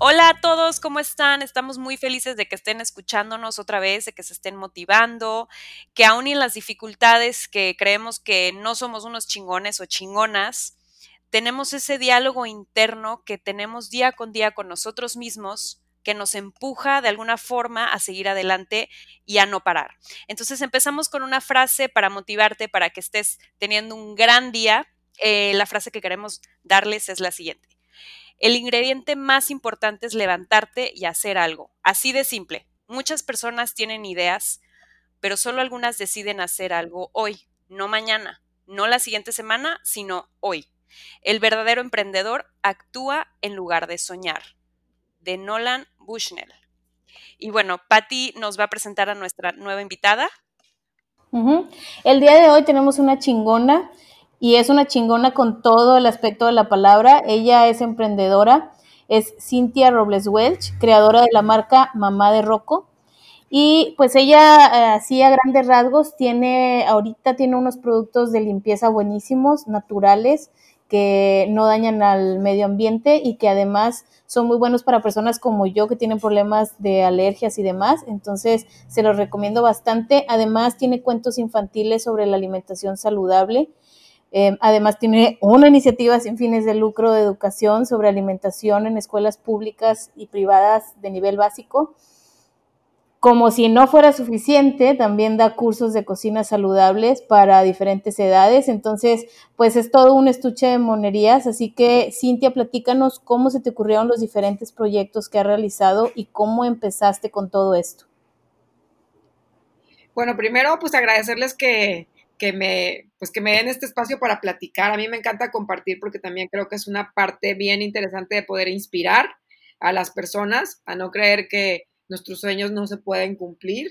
Hola a todos, ¿cómo están? Estamos muy felices de que estén escuchándonos otra vez, de que se estén motivando, que aún en las dificultades que creemos que no somos unos chingones o chingonas, tenemos ese diálogo interno que tenemos día con día con nosotros mismos que nos empuja de alguna forma a seguir adelante y a no parar. Entonces empezamos con una frase para motivarte, para que estés teniendo un gran día. Eh, la frase que queremos darles es la siguiente. El ingrediente más importante es levantarte y hacer algo. Así de simple. Muchas personas tienen ideas, pero solo algunas deciden hacer algo hoy, no mañana, no la siguiente semana, sino hoy. El verdadero emprendedor actúa en lugar de soñar. De Nolan Bushnell. Y bueno, Patti nos va a presentar a nuestra nueva invitada. El día de hoy tenemos una chingona y es una chingona con todo el aspecto de la palabra. Ella es emprendedora, es Cynthia Robles Welch, creadora de la marca Mamá de Rocco. Y pues ella, eh, así a grandes rasgos, tiene, ahorita tiene unos productos de limpieza buenísimos, naturales, que no dañan al medio ambiente y que además son muy buenos para personas como yo que tienen problemas de alergias y demás. Entonces, se los recomiendo bastante. Además, tiene cuentos infantiles sobre la alimentación saludable eh, además tiene una iniciativa sin fines de lucro de educación sobre alimentación en escuelas públicas y privadas de nivel básico. Como si no fuera suficiente, también da cursos de cocina saludables para diferentes edades. Entonces, pues es todo un estuche de monerías. Así que, Cintia, platícanos cómo se te ocurrieron los diferentes proyectos que has realizado y cómo empezaste con todo esto. Bueno, primero, pues agradecerles que, que me, pues que me den este espacio para platicar. A mí me encanta compartir porque también creo que es una parte bien interesante de poder inspirar a las personas a no creer que nuestros sueños no se pueden cumplir.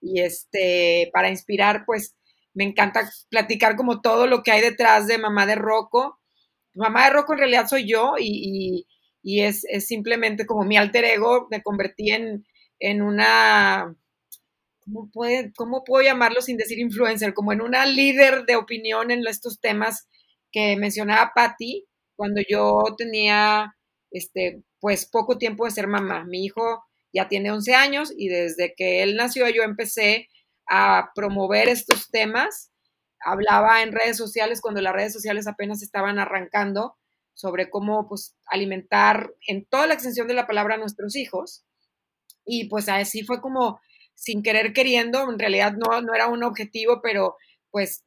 Y este, para inspirar, pues me encanta platicar como todo lo que hay detrás de Mamá de Rocco. Mamá de Rocco en realidad soy yo y, es, es, simplemente como mi alter ego. Me convertí en, en una ¿cómo, puede, ¿cómo puedo llamarlo sin decir influencer? Como en una líder de opinión en estos temas que mencionaba Patty cuando yo tenía, este, pues poco tiempo de ser mamá. Mi hijo ya tiene 11 años y desde que él nació yo empecé a promover estos temas. Hablaba en redes sociales cuando las redes sociales apenas estaban arrancando sobre cómo pues alimentar en toda la extensión de la palabra a nuestros hijos. Y pues así fue como sin querer queriendo, en realidad no, no era un objetivo, pero pues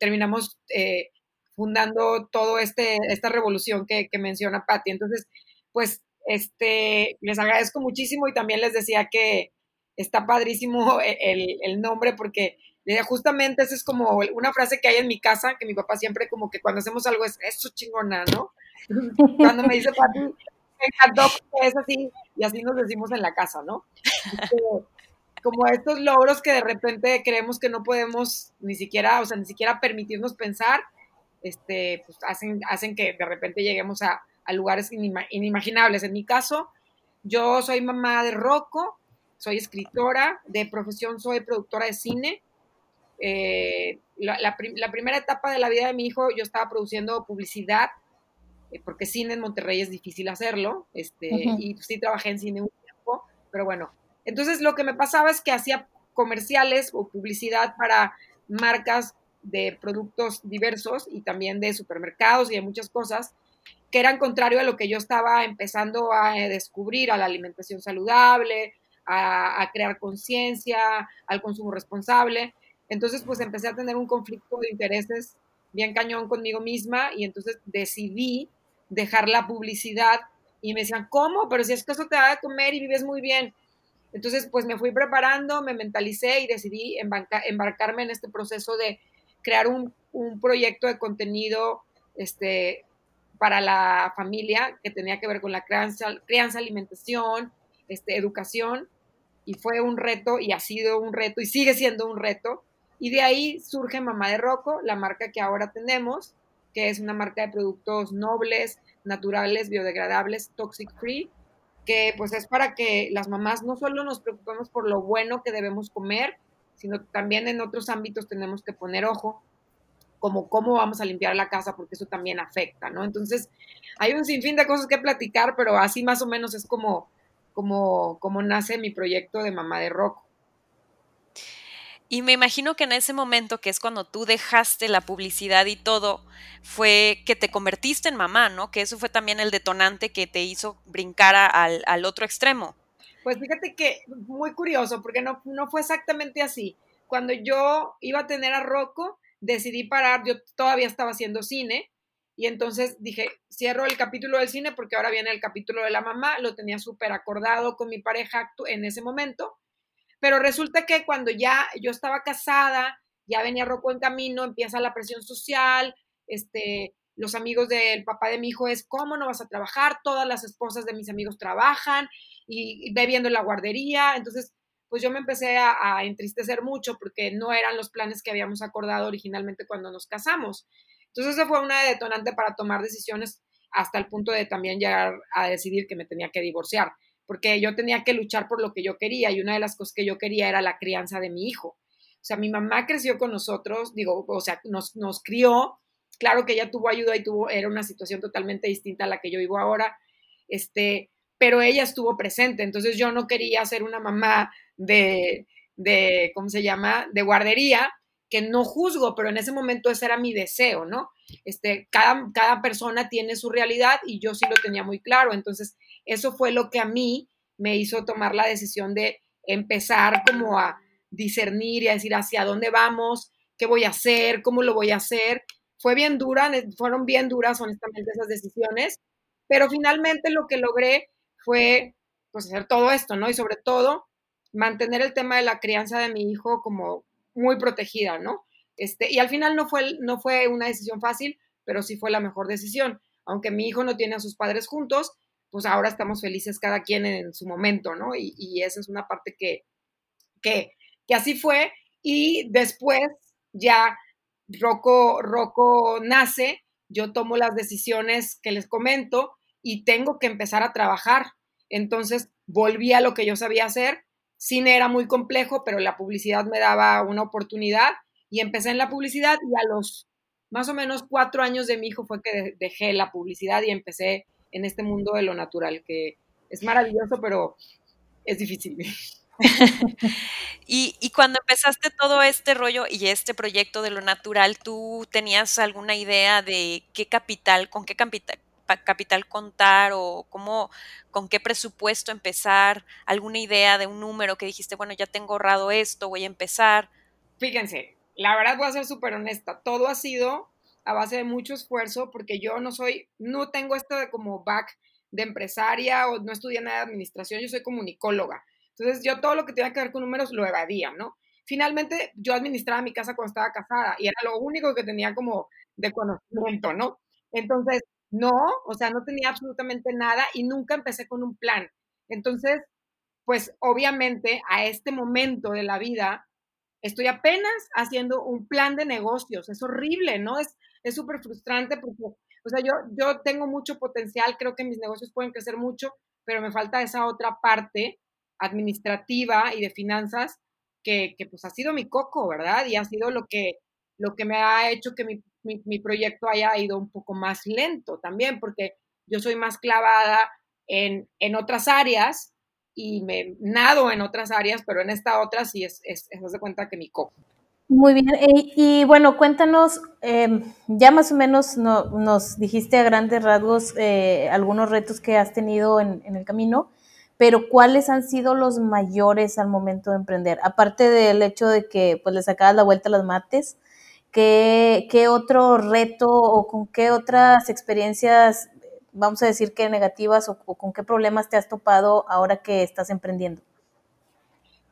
terminamos eh, fundando todo este, esta revolución que, menciona Patti. Entonces, pues, este, les agradezco muchísimo y también les decía que está padrísimo el, el nombre porque justamente esa es como una frase que hay en mi casa, que mi papá siempre como que cuando hacemos algo es, eso chingona, ¿no? Cuando me dice encantó, es así, y así nos decimos en la casa, ¿no? Este, como estos logros que de repente creemos que no podemos ni siquiera, o sea, ni siquiera permitirnos pensar, este, pues hacen, hacen que de repente lleguemos a, lugares inimaginables. En mi caso, yo soy mamá de Rocco, soy escritora, de profesión soy productora de cine. Eh, la, primera etapa de la vida de mi hijo yo estaba produciendo publicidad, eh, porque cine en Monterrey es difícil hacerlo, este, y sí trabajé en cine un tiempo, pero bueno, entonces lo que me pasaba es que hacía comerciales o publicidad para marcas de productos diversos y también de supermercados y de muchas cosas que eran contrario a lo que yo estaba empezando a eh, descubrir, a la alimentación saludable, a, crear conciencia, al consumo responsable. Entonces, pues empecé a tener un conflicto de intereses bien cañón conmigo misma y entonces decidí dejar la publicidad y me decían, ¿cómo? Pero si es que eso te da de comer y vives muy bien. Entonces, pues me fui preparando, me mentalicé y decidí embarcarme en este proceso de crear un, proyecto de contenido este, para la familia que tenía que ver con la crianza, crianza alimentación, este, educación. Y fue un reto y ha sido un reto y sigue siendo un reto. Y de ahí surge Mamá de Rocco, la marca que ahora tenemos, que es una marca de productos nobles, naturales, biodegradables, toxic free, que pues es para que las mamás no solo nos preocupemos por lo bueno que debemos comer, sino también en otros ámbitos tenemos que poner ojo. como cómo vamos a limpiar la casa, porque eso también afecta, ¿no? Entonces, hay un sinfín de cosas que platicar, pero así más o menos es como, como, como nace mi proyecto de Mamá de Rocco. Y me imagino que en ese momento, que es cuando tú dejaste la publicidad y todo, fue que te convertiste en mamá, ¿no? Que eso fue también el detonante que te hizo brincar al, al otro extremo. Pues fíjate que muy curioso, porque no, no fue exactamente así. Cuando yo iba a tener a Rocco, decidí parar, yo todavía estaba haciendo cine, y entonces dije, cierro el capítulo del cine porque ahora viene el capítulo de la mamá, lo tenía súper acordado con mi pareja en ese momento, pero resulta que cuando ya yo estaba casada, ya venía Rocco en camino, empieza la presión social, este, los amigos del papá de mi hijo es, ¿cómo no vas a trabajar? Todas las esposas de mis amigos trabajan y, bebiendo en la guardería. Entonces, pues yo me empecé a, a, entristecer mucho porque no eran los planes que habíamos acordado originalmente cuando nos casamos. Entonces, eso fue una detonante para tomar decisiones hasta el punto de también llegar a decidir que me tenía que divorciar porque yo tenía que luchar por lo que yo quería y una de las cosas que yo quería era la crianza de mi hijo. O sea, mi mamá creció con nosotros, digo, o sea, nos, nos crió, claro que ella tuvo ayuda y tuvo, era una situación totalmente distinta a la que yo vivo ahora, este, pero ella estuvo presente, entonces yo no quería ser una mamá de, de, ¿cómo se llama?, de guardería, que no juzgo, pero en ese momento ese era mi deseo, ¿no? Este, cada, cada persona tiene su realidad y yo sí lo tenía muy claro, entonces eso fue lo que a mí me hizo tomar la decisión de empezar como a discernir y a decir hacia dónde vamos, qué voy a hacer, cómo lo voy a hacer. Fue bien dura, fueron bien duras honestamente esas decisiones, pero finalmente lo que logré fue pues hacer todo esto, ¿no? Y sobre todo mantener el tema de la crianza de mi hijo como muy protegida, ¿no? Este, y al final no fue, no fue una decisión fácil, pero sí fue la mejor decisión. Aunque mi hijo no tiene a sus padres juntos, pues ahora estamos felices cada quien en su momento, ¿no? Y, esa es una parte que, que, que, así fue. Y después ya Rocco, Rocco nace, yo tomo las decisiones que les comento y tengo que empezar a trabajar. Entonces volví a lo que yo sabía hacer. Cine era muy complejo, pero la publicidad me daba una oportunidad y empecé en la publicidad y a los más o menos cuatro años de mi hijo fue que dejé la publicidad y empecé en este mundo de lo natural, que es maravilloso, pero es difícil. y, y, cuando empezaste todo este rollo y este proyecto de lo natural, ¿tú tenías alguna idea de qué capital, con qué capital, capital contar o cómo, con qué presupuesto empezar? ¿Alguna idea de un número que dijiste, bueno, ya tengo ahorrado esto, voy a empezar? Fíjense, la verdad voy a ser súper honesta, todo ha sido a base de mucho esfuerzo, porque yo no soy, no tengo esto de como back de empresaria o no estudié nada de administración, yo soy comunicóloga. Entonces yo todo lo que tenía que ver con números lo evadía, ¿no? Finalmente yo administraba mi casa cuando estaba casada y era lo único que tenía como de conocimiento, ¿no? Entonces, no, o sea, no tenía absolutamente nada y nunca empecé con un plan. Entonces, pues obviamente a este momento de la vida estoy apenas haciendo un plan de negocios. Es horrible, ¿no? Es, es súper frustrante porque, o sea, yo, yo tengo mucho potencial, creo que mis negocios pueden crecer mucho, pero me falta esa otra parte administrativa y de finanzas que, que pues ha sido mi coco, ¿verdad? Y ha sido lo que, lo que me ha hecho que mi, mi, proyecto haya ido un poco más lento también, porque yo soy más clavada en, en otras áreas y me nado en otras áreas, pero en esta otra sí es, es, es de cuenta que mi coco. Muy bien, y, y bueno, cuéntanos, eh, ya más o menos no, nos dijiste a grandes rasgos eh, algunos retos que has tenido en, el camino, pero ¿cuáles han sido los mayores al momento de emprender? Aparte del hecho de que pues le sacabas la vuelta a las mates, ¿qué, qué otro reto o con qué otras experiencias, vamos a decir que negativas o con qué problemas te has topado ahora que estás emprendiendo?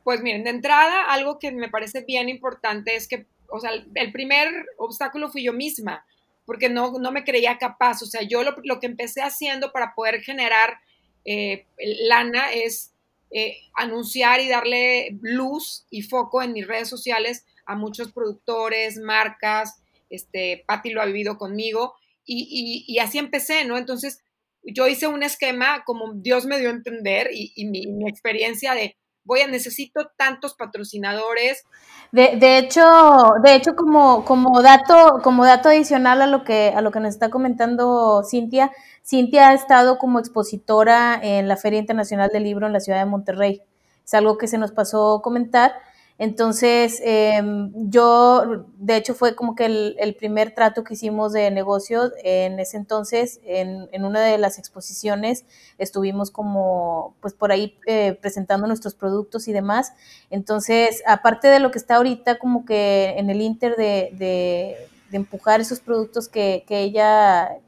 Pues miren, de entrada, algo que me parece bien importante es que, o sea, el primer obstáculo fui yo misma, porque no, no me creía capaz. O sea, yo lo, lo que empecé haciendo para poder generar eh, lana es eh, anunciar y darle luz y foco en mis redes sociales a muchos productores, marcas, este, Patti lo ha vivido conmigo, y, y, y, así empecé, ¿no? Entonces, yo hice un esquema como Dios me dio a entender y, y mi, mi experiencia de voy a necesito tantos patrocinadores. De, de, hecho, de hecho como, como dato, como dato adicional a lo que a lo que nos está comentando Cintia, Cintia ha estado como expositora en la Feria Internacional del Libro en la ciudad de Monterrey. Es algo que se nos pasó comentar. Entonces, eh, yo, de hecho, fue como que el, primer trato que hicimos de negocios en ese entonces, en, en, una de las exposiciones, estuvimos como, pues por ahí eh, presentando nuestros productos y demás. Entonces, aparte de lo que está ahorita, como que en el inter de, de, de empujar esos productos que, que, ella,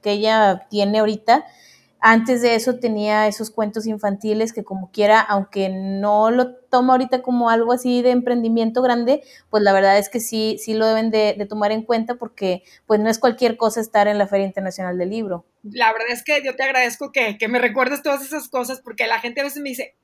que ella tiene ahorita, antes de eso tenía esos cuentos infantiles que como quiera, aunque no lo toma ahorita como algo así de emprendimiento grande, pues la verdad es que sí, sí lo deben de, tomar en cuenta porque pues no es cualquier cosa estar en la Feria Internacional del Libro. La verdad es que yo te agradezco que, que me recuerdes todas esas cosas porque la gente a veces me dice,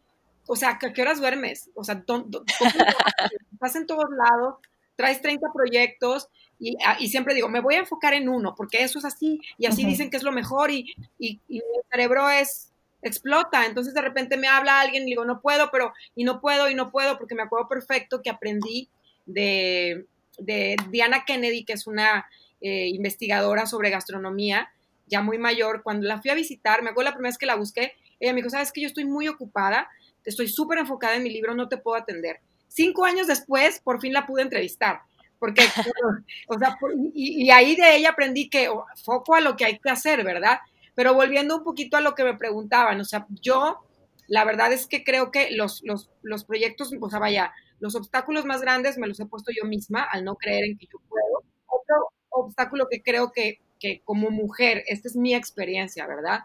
o sea, ¿a qué horas duermes? O sea, estás en todos lados, traes 30 proyectos y, ah, y, siempre digo, me voy a enfocar en uno, porque eso es así, y así uh -huh. dicen que es lo mejor, y, y, y, el cerebro es, explota, entonces de repente me habla alguien y digo, no puedo, pero, y no puedo, y no puedo, porque me acuerdo perfecto que aprendí de, de Diana Kennedy, que es una eh, investigadora sobre gastronomía, ya muy mayor, cuando la fui a visitar, me acuerdo la primera vez que la busqué, ella me dijo, sabes que yo estoy muy ocupada, estoy súper enfocada en mi libro, no te puedo atender. Cinco años después, por fin la pude entrevistar porque, o sea, y, y, ahí de ella aprendí que oh, foco a lo que hay que hacer, ¿verdad? Pero volviendo un poquito a lo que me preguntaban, o sea, yo, la verdad es que creo que los, los, los proyectos, o sea, vaya, los obstáculos más grandes me los he puesto yo misma al no creer en que yo puedo. Otro obstáculo que creo que, que como mujer, esta es mi experiencia, ¿verdad?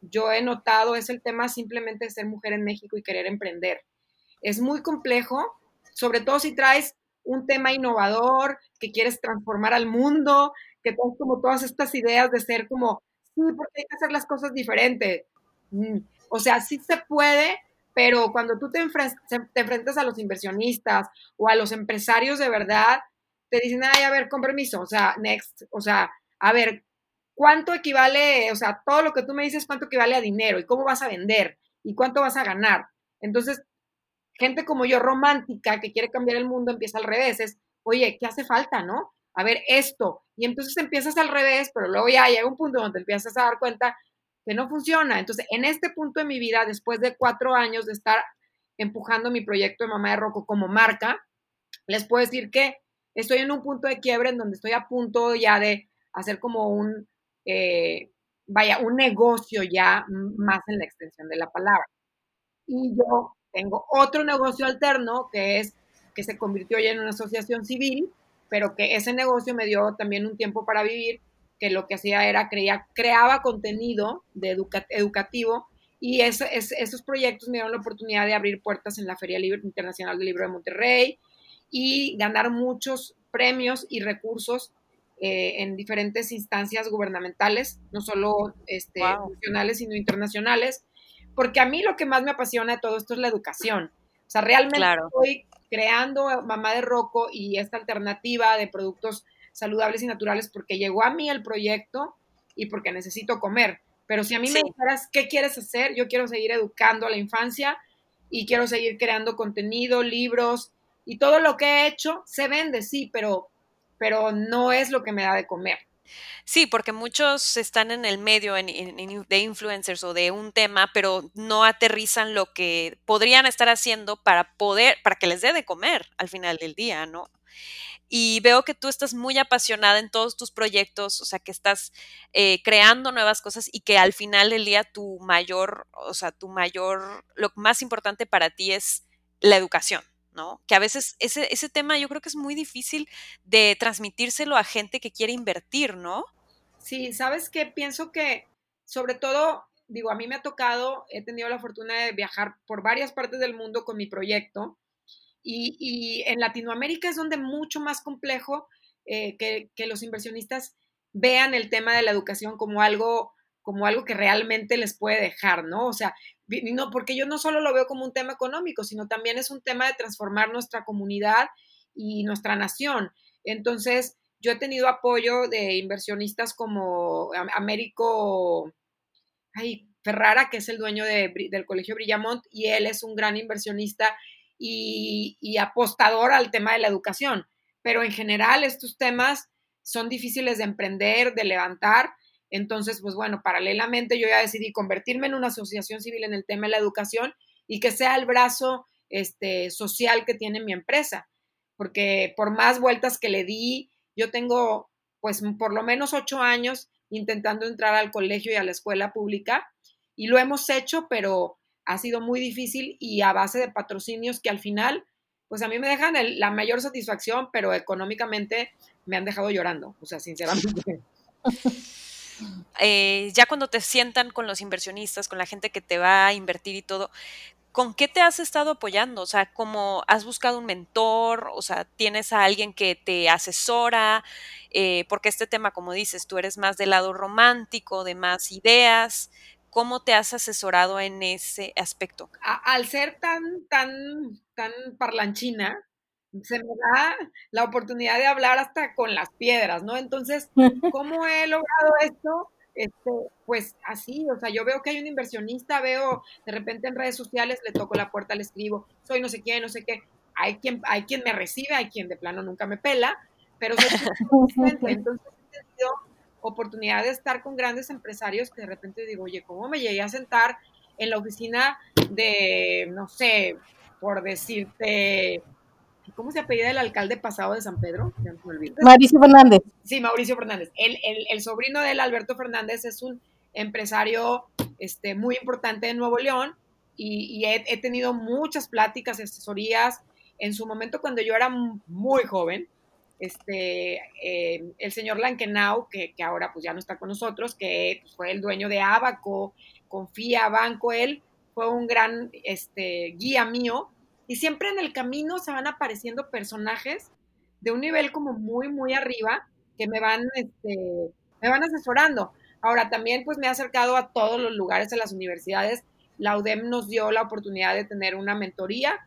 Yo he notado es el tema simplemente de ser mujer en México y querer emprender. Es muy complejo, sobre todo si traes un tema innovador, que quieres transformar al mundo, que tienes como todas estas ideas de ser como, sí, porque hay que hacer las cosas diferentes. Mm. O sea, sí se puede, pero cuando tú te, te enfrentas a los inversionistas o a los empresarios de verdad, te dicen, ay, a ver, con permiso, o sea, next, o sea, a ver, ¿cuánto equivale, o sea, todo lo que tú me dices, cuánto equivale a dinero y cómo vas a vender y cuánto vas a ganar? Entonces, gente como yo romántica que quiere cambiar el mundo empieza al revés, es, oye, ¿qué hace falta, no? A ver, esto. Y entonces empiezas al revés, pero luego ya llega un punto donde empiezas a dar cuenta que no funciona. Entonces, en este punto de mi vida, después de cuatro años de estar empujando mi proyecto de Mamá de Rocco como marca, les puedo decir que estoy en un punto de quiebre en donde estoy a punto ya de hacer como un, eh, vaya, un negocio ya más en la extensión de la palabra. Y yo tengo otro negocio alterno que es que se convirtió ya en una asociación civil, pero que ese negocio me dio también un tiempo para vivir, que lo que hacía era creía, creaba contenido de educa, educativo y eso, es, esos proyectos me dieron la oportunidad de abrir puertas en la Feria Libre, Internacional del Libro de Monterrey y ganar muchos premios y recursos eh, en diferentes instancias gubernamentales, no solo este, wow. nacionales, sino internacionales porque a mí lo que más me apasiona de todo esto es la educación. O sea, realmente claro. estoy creando Mamá de Roco y esta alternativa de productos saludables y naturales porque llegó a mí el proyecto y porque necesito comer. Pero si a mí sí. me dijeras, ¿qué quieres hacer? Yo quiero seguir educando a la infancia y quiero seguir creando contenido, libros y todo lo que he hecho se vende, sí, pero, pero no es lo que me da de comer. Sí, porque muchos están en el medio de influencers o de un tema, pero no aterrizan lo que podrían estar haciendo para poder, para que les dé de comer al final del día, ¿no? Y veo que tú estás muy apasionada en todos tus proyectos, o sea, que estás eh, creando nuevas cosas y que al final del día tu mayor, o sea, tu mayor, lo más importante para ti es la educación. ¿No? Que a veces ese, ese tema yo creo que es muy difícil de transmitírselo a gente que quiere invertir, ¿no? Sí, sabes que pienso que sobre todo, digo, a mí me ha tocado, he tenido la fortuna de viajar por varias partes del mundo con mi proyecto y, y en Latinoamérica es donde mucho más complejo eh, que, que los inversionistas vean el tema de la educación como algo como algo que realmente les puede dejar, ¿no? O sea, no, porque yo no solo lo veo como un tema económico, sino también es un tema de transformar nuestra comunidad y nuestra nación. Entonces, yo he tenido apoyo de inversionistas como Américo, ay, Ferrara, que es el dueño del Colegio Brillamont, y él es un gran inversionista y, y apostador al tema de la educación. Pero en general estos temas son difíciles de emprender, de levantar. Entonces, pues bueno, paralelamente yo ya decidí convertirme en una asociación civil en el tema de la educación y que sea el brazo este, social que tiene mi empresa. Porque por más vueltas que le di, yo tengo pues por lo menos ocho años intentando entrar al colegio y a la escuela pública y lo hemos hecho, pero ha sido muy difícil y a base de patrocinios que al final, pues a mí me dejan la mayor satisfacción, pero económicamente me han dejado llorando, o sea, sinceramente. Eh, ya cuando te sientan con los inversionistas, con la gente que te va a invertir y todo, ¿con qué te has estado apoyando? O sea, ¿cómo has buscado un mentor? O sea, ¿tienes a alguien que te asesora? Eh, porque este tema, como dices, tú eres más del lado romántico, de más ideas. ¿Cómo te has asesorado en ese aspecto? al ser tan, tan, tan parlanchina, se me da la oportunidad de hablar hasta con las piedras, ¿no? Entonces, ¿cómo he logrado esto? Este, pues así, o sea, yo veo que hay un inversionista, veo de repente en redes sociales, le toco la puerta, le escribo, soy no sé quién, no sé qué, hay quien, hay quien me recibe, hay quien de plano nunca me pela, pero entonces he tenido oportunidad de estar con grandes empresarios que de repente digo, oye, ¿cómo me llegué a sentar en la oficina de, no sé, por decirte, ¿cómo se apellida el alcalde pasado de San Pedro? Mauricio Fernández. Sí, Mauricio Fernández. El, el, sobrino de él, Alberto Fernández, es un empresario este, muy importante en Nuevo León y, he, tenido muchas pláticas, asesorías. En su momento, cuando yo era muy joven, este, eh, el señor Lankenau, que, que, ahora pues ya no está con nosotros, que fue el dueño de Abaco, Confía, Banco, él fue un gran este, guía mío y siempre en el camino se van apareciendo personajes de un nivel como muy, muy arriba que me van, este, me van asesorando. Ahora también pues me he acercado a todos los lugares de las universidades. La UDEM nos dio la oportunidad de tener una mentoría,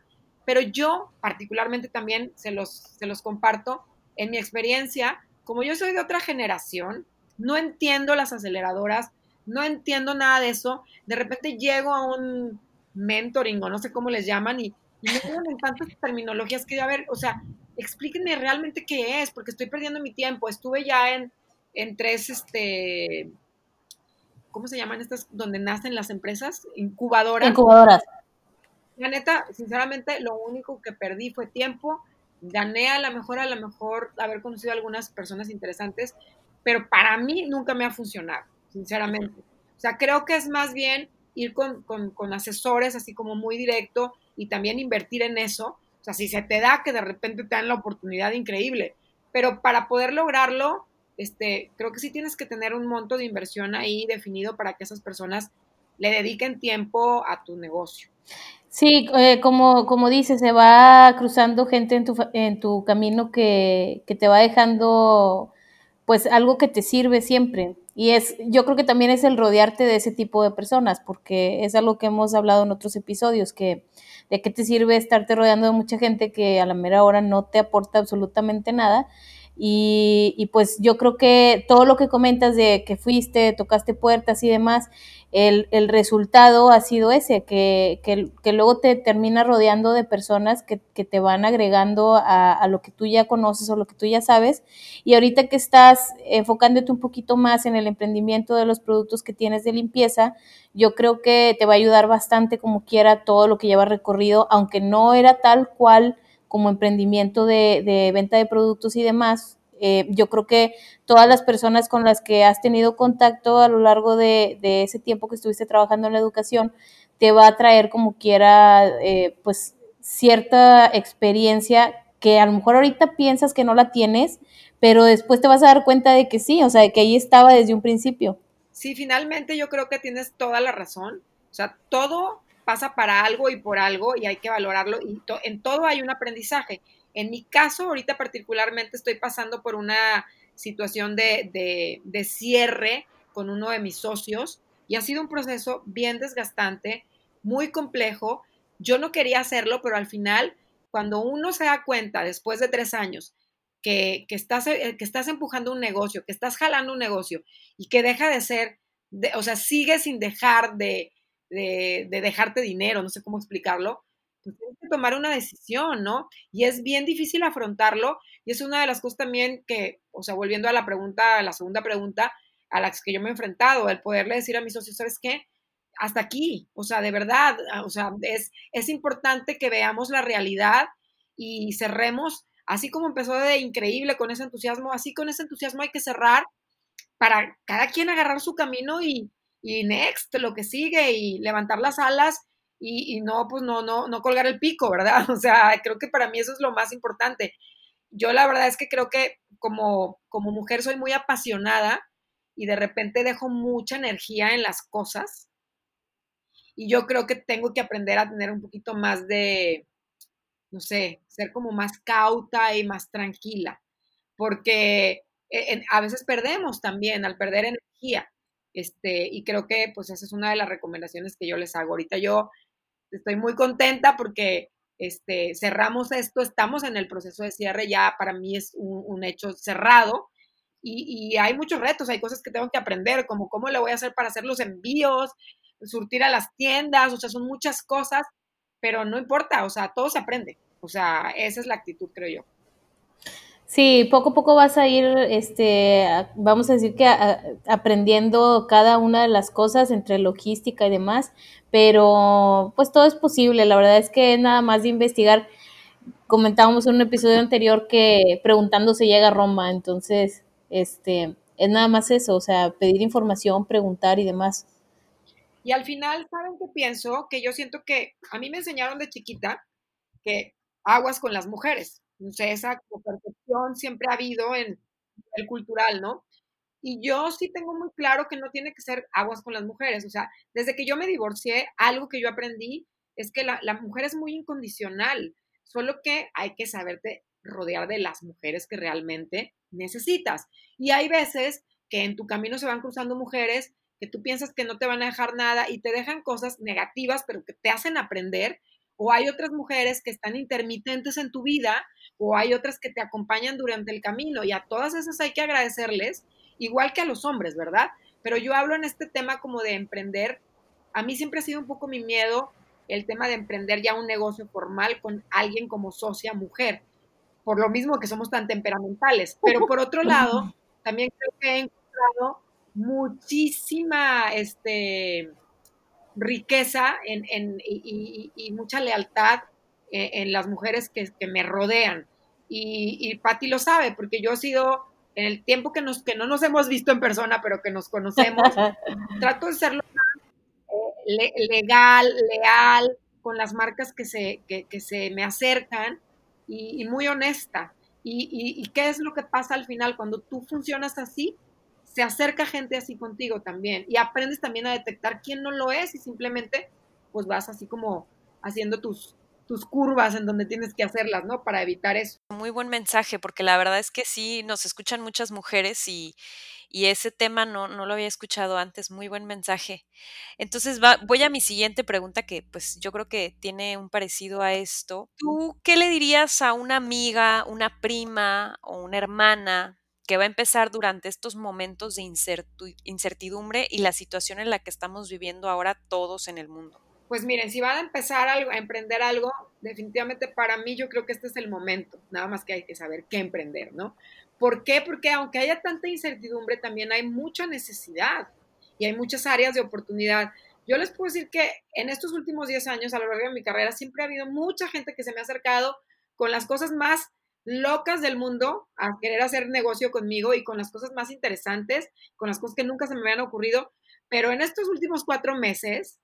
pero yo particularmente también se los, se los comparto en mi experiencia, como yo soy de otra generación, no entiendo las aceleradoras, no entiendo nada de eso, de repente llego a un mentoring o no sé cómo les llaman y y me quedan en tantas terminologías que, a ver, o sea, explíquenme realmente qué es, porque estoy perdiendo mi tiempo. Estuve ya en, en tres, este, ¿cómo se llaman estas donde nacen las empresas? Incubadoras. Incubadoras. La neta, sinceramente, lo único que perdí fue tiempo. Gané a lo mejor, a lo mejor haber conocido a algunas personas interesantes, pero para mí nunca me ha funcionado, sinceramente. O sea, creo que es más bien ir con, con, con asesores así como muy directo y también invertir en eso. O sea, si se te da que de repente te dan la oportunidad increíble, pero para poder lograrlo, este, creo que sí tienes que tener un monto de inversión ahí definido para que esas personas le dediquen tiempo a tu negocio. Sí, eh, como, como dices, se va cruzando gente en tu, en tu camino que, que te va dejando pues algo que te sirve siempre. Y es, yo creo que también es el rodearte de ese tipo de personas, porque es algo que hemos hablado en otros episodios, que de qué te sirve estarte rodeando de mucha gente que a la mera hora no te aporta absolutamente nada. Y, pues yo creo que todo lo que comentas de que fuiste, tocaste puertas y demás, el, el resultado ha sido ese, que, que, que, luego te termina rodeando de personas que, que te van agregando a, a, lo que tú ya conoces o lo que tú ya sabes. Y ahorita que estás enfocándote un poquito más en el emprendimiento de los productos que tienes de limpieza, yo creo que te va a ayudar bastante como quiera todo lo que lleva recorrido, aunque no era tal cual como emprendimiento de, venta de productos y demás, eh, yo creo que todas las personas con las que has tenido contacto a lo largo de, ese tiempo que estuviste trabajando en la educación, te va a traer como quiera, eh, pues, cierta experiencia que a lo mejor ahorita piensas que no la tienes, pero después te vas a dar cuenta de que sí, o sea, de que ahí estaba desde un principio. Sí, finalmente yo creo que tienes toda la razón. O sea, todo pasa para algo y por algo y hay que valorarlo y en todo hay un aprendizaje. En mi caso, ahorita particularmente estoy pasando por una situación de, de, cierre con uno de mis socios y ha sido un proceso bien desgastante, muy complejo. Yo no quería hacerlo, pero al final, cuando uno se da cuenta después de tres años que, que, estás, eh, que estás empujando un negocio, que estás jalando un negocio y que deja de ser o sea, sigues sin dejar de, de, dejarte dinero, no sé cómo explicarlo, pues tienes que tomar una decisión, ¿no? Y es bien difícil afrontarlo y es una de las cosas también que, o sea, volviendo a la pregunta, a la segunda pregunta a la que yo me he enfrentado, el poderle decir a mis socios, ¿sabes qué? Hasta aquí, o sea, de verdad, o sea, es, es importante que veamos la realidad y cerremos, así como empezó de increíble con ese entusiasmo, así con ese entusiasmo hay que cerrar para cada quien agarrar su camino y, y next, lo que sigue, y levantar las alas y, no, pues no, no, no colgar el pico, ¿verdad? O sea, creo que para mí eso es lo más importante. Yo la verdad es que creo que como, como mujer soy muy apasionada y de repente dejo mucha energía en las cosas. Y yo creo que tengo que aprender a tener un poquito más de, no sé, ser como más cauta y más tranquila, porque eh, a veces perdemos también al perder energía. Este, y creo que pues esa es una de las recomendaciones que yo les hago. Ahorita yo estoy muy contenta porque este, cerramos esto, estamos en el proceso de cierre, ya para mí es un, hecho cerrado y, y, hay muchos retos, hay cosas que tengo que aprender, como cómo le voy a hacer para hacer los envíos, surtir a las tiendas, o sea, son muchas cosas, pero no importa, o sea, todo se aprende, o sea, esa es la actitud, creo yo. Sí, poco a poco vas a ir, este, vamos a decir que aprendiendo cada una de las cosas entre logística y demás, pero pues todo es posible. La verdad es que nada más de investigar. Comentábamos en un episodio anterior que preguntando se llega a Roma, entonces, este, es nada más eso, o sea, pedir información, preguntar y demás. Y al final, ¿saben qué pienso? Que yo siento que a mí me enseñaron de chiquita que aguas con las mujeres no sé, esa percepción siempre ha habido en el cultural, ¿no? Y yo sí tengo muy claro que no tiene que ser aguas con las mujeres. O sea, desde que yo me divorcié, algo que yo aprendí es que la, la mujer es muy incondicional, solo que hay que saberte rodear de las mujeres que realmente necesitas. Y hay veces que en tu camino se van cruzando mujeres que tú piensas que no te van a dejar nada y te dejan cosas negativas, pero que te hacen aprender o hay otras mujeres que están intermitentes en tu vida, o hay otras que te acompañan durante el camino, y a todas esas hay que agradecerles, igual que a los hombres, ¿verdad? Pero yo hablo en este tema como de emprender. A mí siempre ha sido un poco mi miedo el tema de emprender ya un negocio formal con alguien como socia mujer, por lo mismo que somos tan temperamentales. Pero por otro lado, también creo que he encontrado muchísima, este, riqueza en, y, mucha lealtad eh, en, las mujeres que, me rodean. Y, y Patti lo sabe, porque yo he sido, en el tiempo que, nos, que no nos hemos visto en persona, pero que nos conocemos, trato de ser lo más eh, legal, leal, con las marcas que se, que, se me acercan y, muy honesta. Y, y, qué es lo que pasa al final cuando tú funcionas así? Se acerca gente así contigo también y aprendes también a detectar quién no lo es y simplemente pues vas así como haciendo tus, tus curvas en donde tienes que hacerlas, ¿no? Para evitar eso. Muy buen mensaje, porque la verdad es que sí, nos escuchan muchas mujeres y, y ese tema no, no, lo había escuchado antes. Muy buen mensaje. Entonces va, voy a mi siguiente pregunta que pues yo creo que tiene un parecido a esto. ¿Tú qué le dirías a una amiga, una prima o una hermana que va a empezar durante estos momentos de incertidumbre y la situación en la que estamos viviendo ahora todos en el mundo? Pues miren, si van a empezar algo, a emprender algo, definitivamente para mí yo creo que este es el momento, nada más que hay que saber qué emprender, ¿no? ¿Por qué? Porque aunque haya tanta incertidumbre, también hay mucha necesidad y hay muchas áreas de oportunidad. Yo les puedo decir que en estos últimos 10 años, a lo largo de mi carrera, siempre ha habido mucha gente que se me ha acercado con las cosas más locas del mundo a querer hacer negocio conmigo y con las cosas más interesantes, con las cosas que nunca se me habían ocurrido. Pero en estos últimos cuatro meses,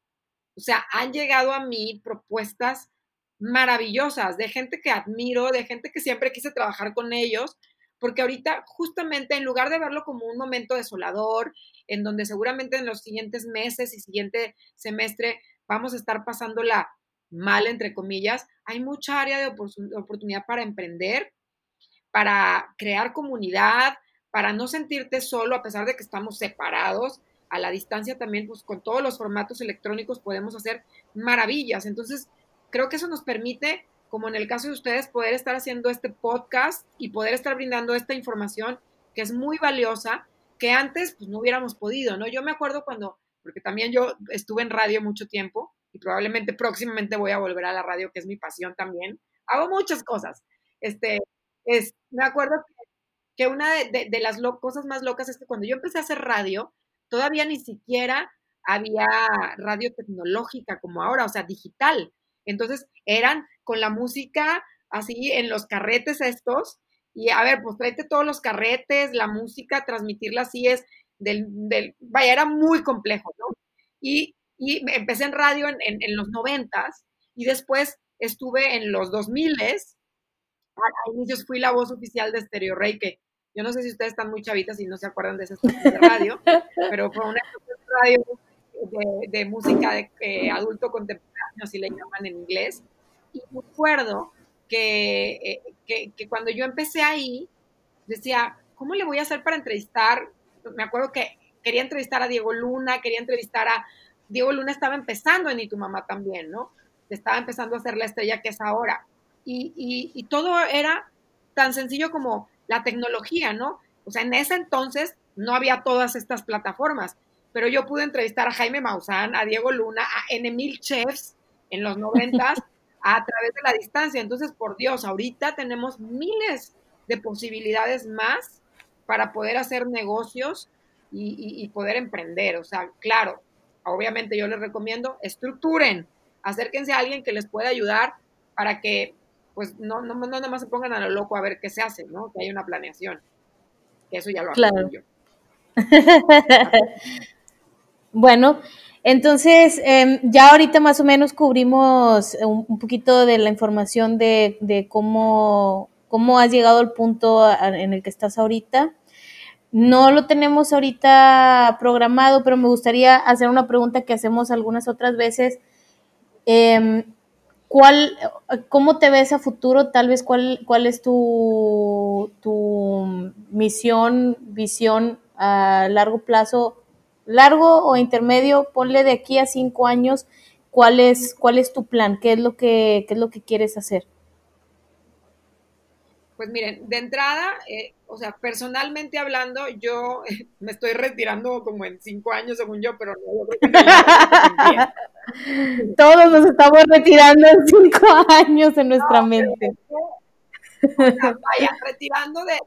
o sea, han llegado a mí propuestas maravillosas de gente que admiro, de gente que siempre quise trabajar con ellos, porque ahorita justamente en lugar de verlo como un momento desolador, en donde seguramente en los siguientes meses y siguiente semestre vamos a estar pasándola mal, entre comillas, hay mucha área de oportunidad para emprender, para crear comunidad, para no sentirte solo a pesar de que estamos separados. A la distancia también, pues con todos los formatos electrónicos podemos hacer maravillas. Entonces, creo que eso nos permite, como en el caso de ustedes, poder estar haciendo este podcast y poder estar brindando esta información que es muy valiosa que antes pues, no hubiéramos podido, ¿no? Yo me acuerdo cuando, porque también yo estuve en radio mucho tiempo y probablemente próximamente voy a volver a la radio, que es mi pasión también. Hago muchas cosas. Este, es, me acuerdo que, una de, las cosas más locas es que cuando yo empecé a hacer radio, todavía ni siquiera había radio tecnológica como ahora, o sea, digital. Entonces eran con la música así en los carretes estos, y a ver, pues tráete todos los carretes, la música, transmitirla así es del, del vaya, era muy complejo, ¿no? Y, y empecé en radio en, en, los noventas y después estuve en los dos miles, a, inicios fui la voz oficial de Stereo Rey, que yo no sé si ustedes están muy chavitas y no se acuerdan de esa de radio, pero fue una radio de, música de eh, adulto contemporáneo, así le llaman en inglés. Y me acuerdo eh, que, que, cuando yo empecé ahí, decía, ¿cómo le voy a hacer para entrevistar? Me acuerdo que quería entrevistar a Diego Luna, quería entrevistar a... Diego Luna estaba empezando en Y tu mamá también, ¿no? Estaba empezando a ser la estrella que es ahora. Y, y, y todo era tan sencillo como la tecnología, ¿no? O sea, en ese entonces no había todas estas plataformas, pero yo pude entrevistar a Jaime Maussan, a Diego Luna, a N mil chefs en los noventas a través de la distancia. Entonces, por Dios, ahorita tenemos miles de posibilidades más para poder hacer negocios y, poder emprender. O sea, claro, obviamente yo les recomiendo, estructuren, acérquense a alguien que les pueda ayudar para que pues no, no, no nada más se pongan a lo loco a ver qué se hace, ¿no? Que hay una planeación. Que eso ya lo claro. yo. bueno, entonces, em, ya ahorita más o menos cubrimos un, poquito de la información de, cómo, cómo, has llegado al punto en el que estás ahorita. No lo tenemos ahorita programado, pero me gustaría hacer una pregunta que hacemos algunas otras veces. Em, ¿cuál, ¿Cómo te ves a futuro? Tal vez, ¿cuál, cuál es tu, tu misión, visión a largo plazo largo o intermedio, ponle de aquí a cinco años, ¿cuál es, cuál es tu plan? ¿Qué es lo que, es lo que quieres hacer? Pues miren, de entrada, eh, o sea, personalmente hablando, yo me estoy retirando como en cinco años, según yo, pero no, Todos nos estamos retirando en cinco años en nuestra mente. vaya, retirando de,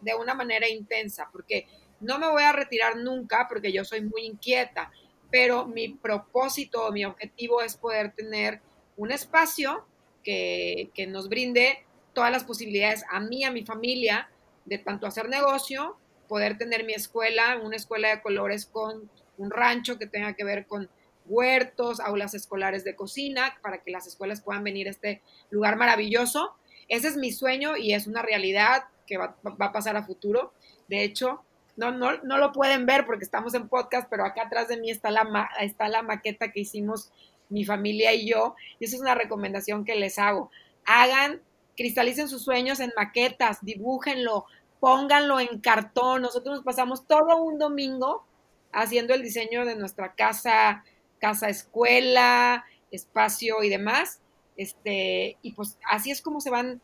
de una manera intensa, porque no me voy a retirar nunca porque yo soy muy inquieta, pero mi propósito, mi objetivo es poder tener un espacio que, nos brinde todas las posibilidades a mí, a mi familia, de tanto hacer negocio, poder tener mi escuela, una escuela de colores con un rancho que tenga que ver con huertos, aulas escolares de cocina, para que las escuelas puedan venir a este lugar maravilloso. Ese es mi sueño y es una realidad que va, va a pasar a futuro. De hecho, no, no, no lo pueden ver porque estamos en podcast, pero acá atrás de mí está la, está la maqueta que hicimos mi familia y yo. Y esa es una recomendación que les hago. Hagan, cristalicen sus sueños en maquetas, dibújenlo, pónganlo en cartón. Nosotros nos pasamos todo un domingo haciendo el diseño de nuestra casa, casa escuela, espacio y demás. Este, y pues así es como se van,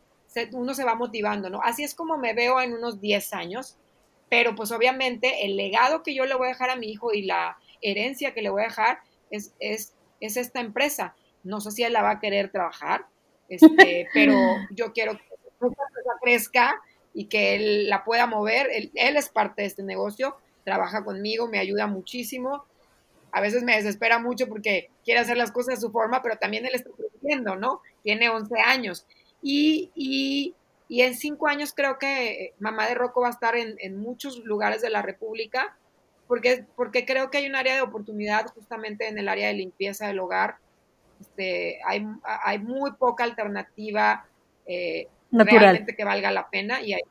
uno se va motivando, ¿no? Así es como me veo en unos 10 años pero pues obviamente el legado que yo le voy a dejar a mi hijo y la herencia que le voy a dejar es, es, es esta empresa. No sé si él la va a querer trabajar, este, pero yo quiero que esta empresa crezca y que él la pueda mover. Él, es parte de este negocio, trabaja conmigo, me ayuda muchísimo. A veces me desespera mucho porque quiere hacer las cosas de su forma, pero también él está creciendo, ¿no? Tiene 11 años. Y, y y en cinco años creo que Mamá de Rocco va a estar en, muchos lugares de la República, porque, porque creo que hay un área de oportunidad justamente en el área de limpieza del hogar. Este, hay, hay muy poca alternativa eh, realmente que valga la pena y hay,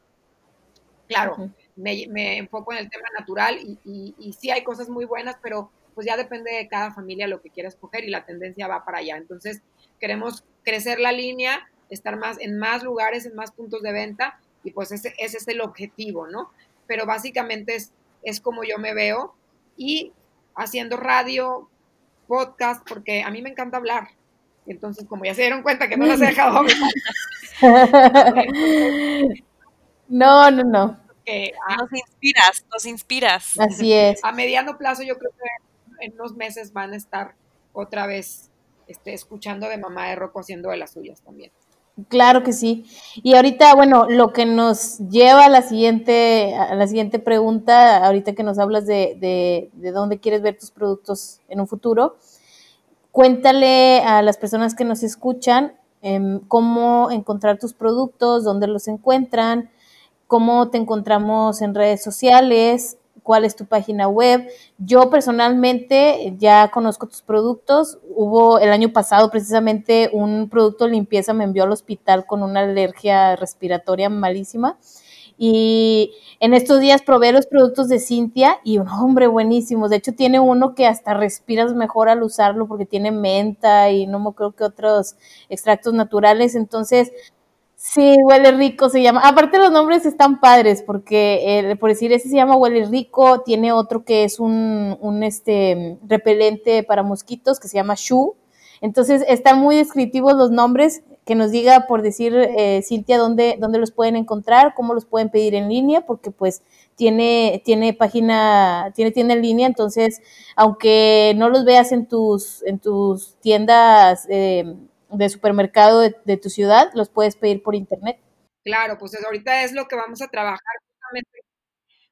claro, me, enfoco en el tema natural y, y, y sí hay cosas muy buenas, pero pues ya depende de cada familia lo que quiera escoger y la tendencia va para allá. Entonces, queremos crecer la línea estar más en más lugares, en más puntos de venta, y pues ese, ese es el objetivo, ¿no? Pero básicamente es, es como yo me veo y haciendo radio, podcast, porque a mí me encanta hablar. Entonces, como ya se dieron cuenta que no las he dejado No, no, no. que... nos inspiras, nos inspiras. Así es. A mediano plazo yo creo que en unos meses van a estar otra vez este, escuchando de Mamá de Rocco haciendo de las suyas también. Claro que sí. Y ahorita, bueno, lo que nos lleva a la siguiente, a la siguiente pregunta, ahorita que nos hablas de, de, de dónde quieres ver tus productos en un futuro, cuéntale a las personas que nos escuchan eh, cómo encontrar tus productos, dónde los encuentran, cómo te encontramos en redes sociales, cuál es tu página web. Yo personalmente ya conozco tus productos. Hubo el año pasado precisamente un producto de limpieza me envió al hospital con una alergia respiratoria malísima. Y en estos días probé los productos de Cintia y un hombre buenísimo. De hecho, tiene uno que hasta respiras mejor al usarlo porque tiene menta y no me creo que otros extractos naturales. Entonces, Sí, huele rico se llama. Aparte los nombres están padres porque por decir ese se llama huele rico, tiene otro que es un, un este repelente para mosquitos que se llama Shu. Entonces están muy descriptivos los nombres que nos diga por decir eh, Cintia dónde, dónde los pueden encontrar, cómo los pueden pedir en línea, porque pues tiene, tiene página, tiene tienda en línea, entonces aunque no los veas en tus, en tus tiendas eh, de supermercado de, de, tu ciudad, los puedes pedir por internet. Claro, pues ahorita es lo que vamos a trabajar justamente.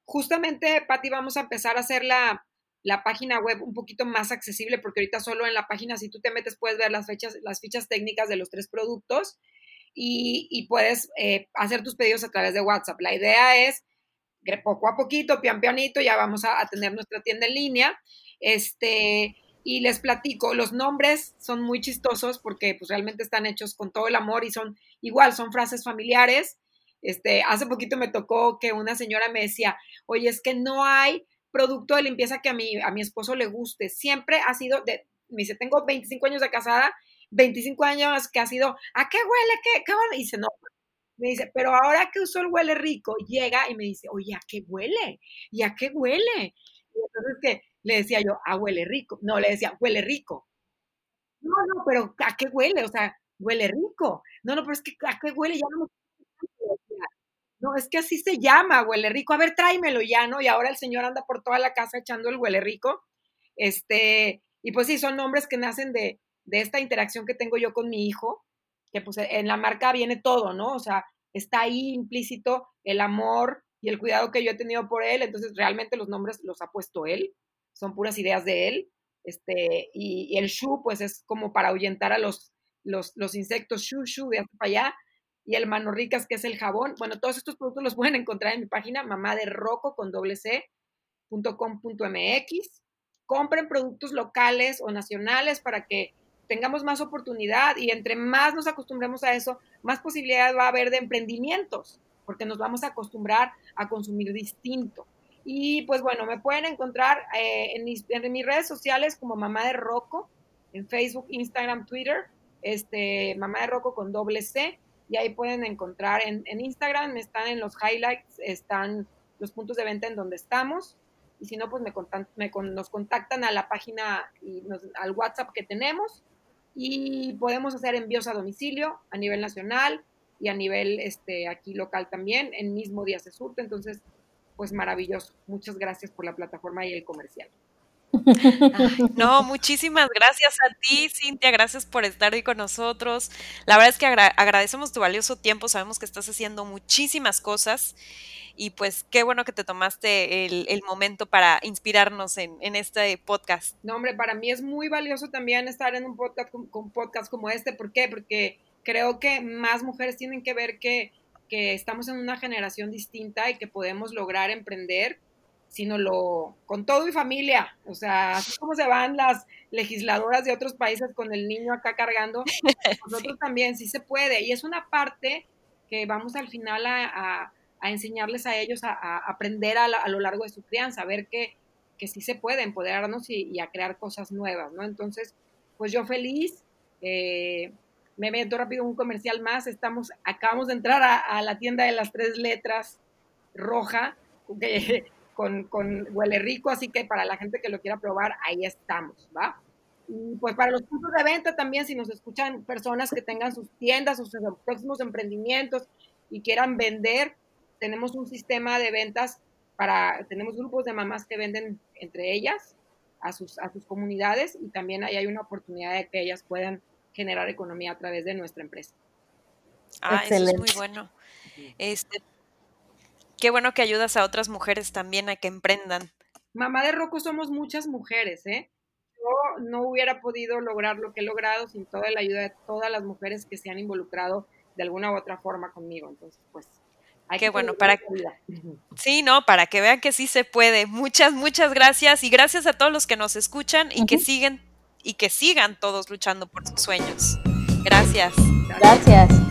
Justamente, vamos a empezar a hacer la, la, página web un poquito más accesible, porque ahorita solo en la página, si tú te metes, puedes ver las fechas, las fichas técnicas de los tres productos y, y puedes eh, hacer tus pedidos a través de WhatsApp. La idea es poco a poquito, pian pianito, ya vamos a, a tener nuestra tienda en línea. Este, y les platico, los nombres son muy chistosos porque pues realmente están hechos con todo el amor y son igual, son frases familiares. Este, hace poquito me tocó que una señora me decía, oye, es que no hay producto de limpieza que a mi, a mi esposo le guste. Siempre ha sido, de, me dice, tengo 25 años de casada, 25 años que ha sido, ¿a qué huele? ¿Qué, qué huele? Y dice, no, me dice, pero ahora que uso el huele rico, llega y me dice, oye, ¿a qué huele? ¿Y a qué huele? Entonces que le decía yo, ah, huele rico. No, le decía, huele rico. No, no, pero ¿a qué huele? O sea, huele rico. No, no, pero es que ¿a qué huele? Ya no No, es que así se llama, huele rico. A ver, tráemelo ya, ¿no? Y ahora el señor anda por toda la casa echando el huele rico. Este, y pues sí, son nombres que nacen de, de esta interacción que tengo yo con mi hijo, que pues en la marca viene todo, ¿no? O sea, está ahí implícito el amor y el cuidado que yo he tenido por él, entonces realmente los nombres los ha puesto él son puras ideas de él. Este, y, el shu, pues es como para ahuyentar a los, los, los insectos, shu, shu, de hasta para allá. Y el mano ricas, que es el jabón. Bueno, todos estos productos los pueden encontrar en mi página, mamá de roco con doble c, .com.mx. Compren productos locales o nacionales para que tengamos más oportunidad y entre más nos acostumbremos a eso, más posibilidad va a haber de emprendimientos, porque nos vamos a acostumbrar a consumir distinto. Y pues bueno, me pueden encontrar eh, en, mis, en, mis, redes sociales como Mamá de Rocco, en Facebook, Instagram, Twitter, este, Mamá de Rocco con doble C, y ahí pueden encontrar en, en, Instagram, están en los highlights, están los puntos de venta en donde estamos, y si no, pues me, me nos contactan a la página y nos, al WhatsApp que tenemos, y podemos hacer envíos a domicilio a nivel nacional y a nivel este, aquí local también, en mismo día se surte, entonces pues maravilloso. Muchas gracias por la plataforma y el comercial. Ay, no, muchísimas gracias a ti, Cintia, gracias por estar ahí con nosotros. La verdad es que agra agradecemos tu valioso tiempo, sabemos que estás haciendo muchísimas cosas y pues qué bueno que te tomaste el, el momento para inspirarnos en, en, este podcast. No, hombre, para mí es muy valioso también estar en un podcast, con, con podcast como este, ¿por qué? Porque creo que más mujeres tienen que ver que que estamos en una generación distinta y que podemos lograr emprender, sino lo con todo y familia. O sea, así como se van las legisladoras de otros países con el niño acá cargando, nosotros sí. también sí se puede. Y es una parte que vamos al final a, a, a enseñarles a ellos a, a aprender a, la, a, lo largo de su crianza, a ver que, que sí se puede empoderarnos y, y, a crear cosas nuevas, ¿no? Entonces, pues yo feliz. Eh, me meto rápido un comercial más, estamos, acabamos de entrar a, a la tienda de las tres letras roja, que, con, con, huele rico, así que para la gente que lo quiera probar, ahí estamos, ¿va? Y pues para los puntos de venta también, si nos escuchan personas que tengan sus tiendas, sus próximos emprendimientos y quieran vender, tenemos un sistema de ventas para, tenemos grupos de mamás que venden entre ellas a sus, a sus comunidades y también ahí hay una oportunidad de que ellas puedan generar economía a través de nuestra empresa. Ah, eso es muy bueno. Este, qué bueno que ayudas a otras mujeres también a que emprendan. Mamá de Rocco somos muchas mujeres, ¿eh? Yo no hubiera podido lograr lo que he logrado sin toda la ayuda de todas las mujeres que se han involucrado de alguna u otra forma conmigo. Entonces, pues, hay Qué bueno, para que Sí, no, para que vean que sí se puede. Muchas, muchas gracias y gracias a todos los que nos escuchan y que siguen y que sigan todos luchando por sus sueños. Gracias. Gracias.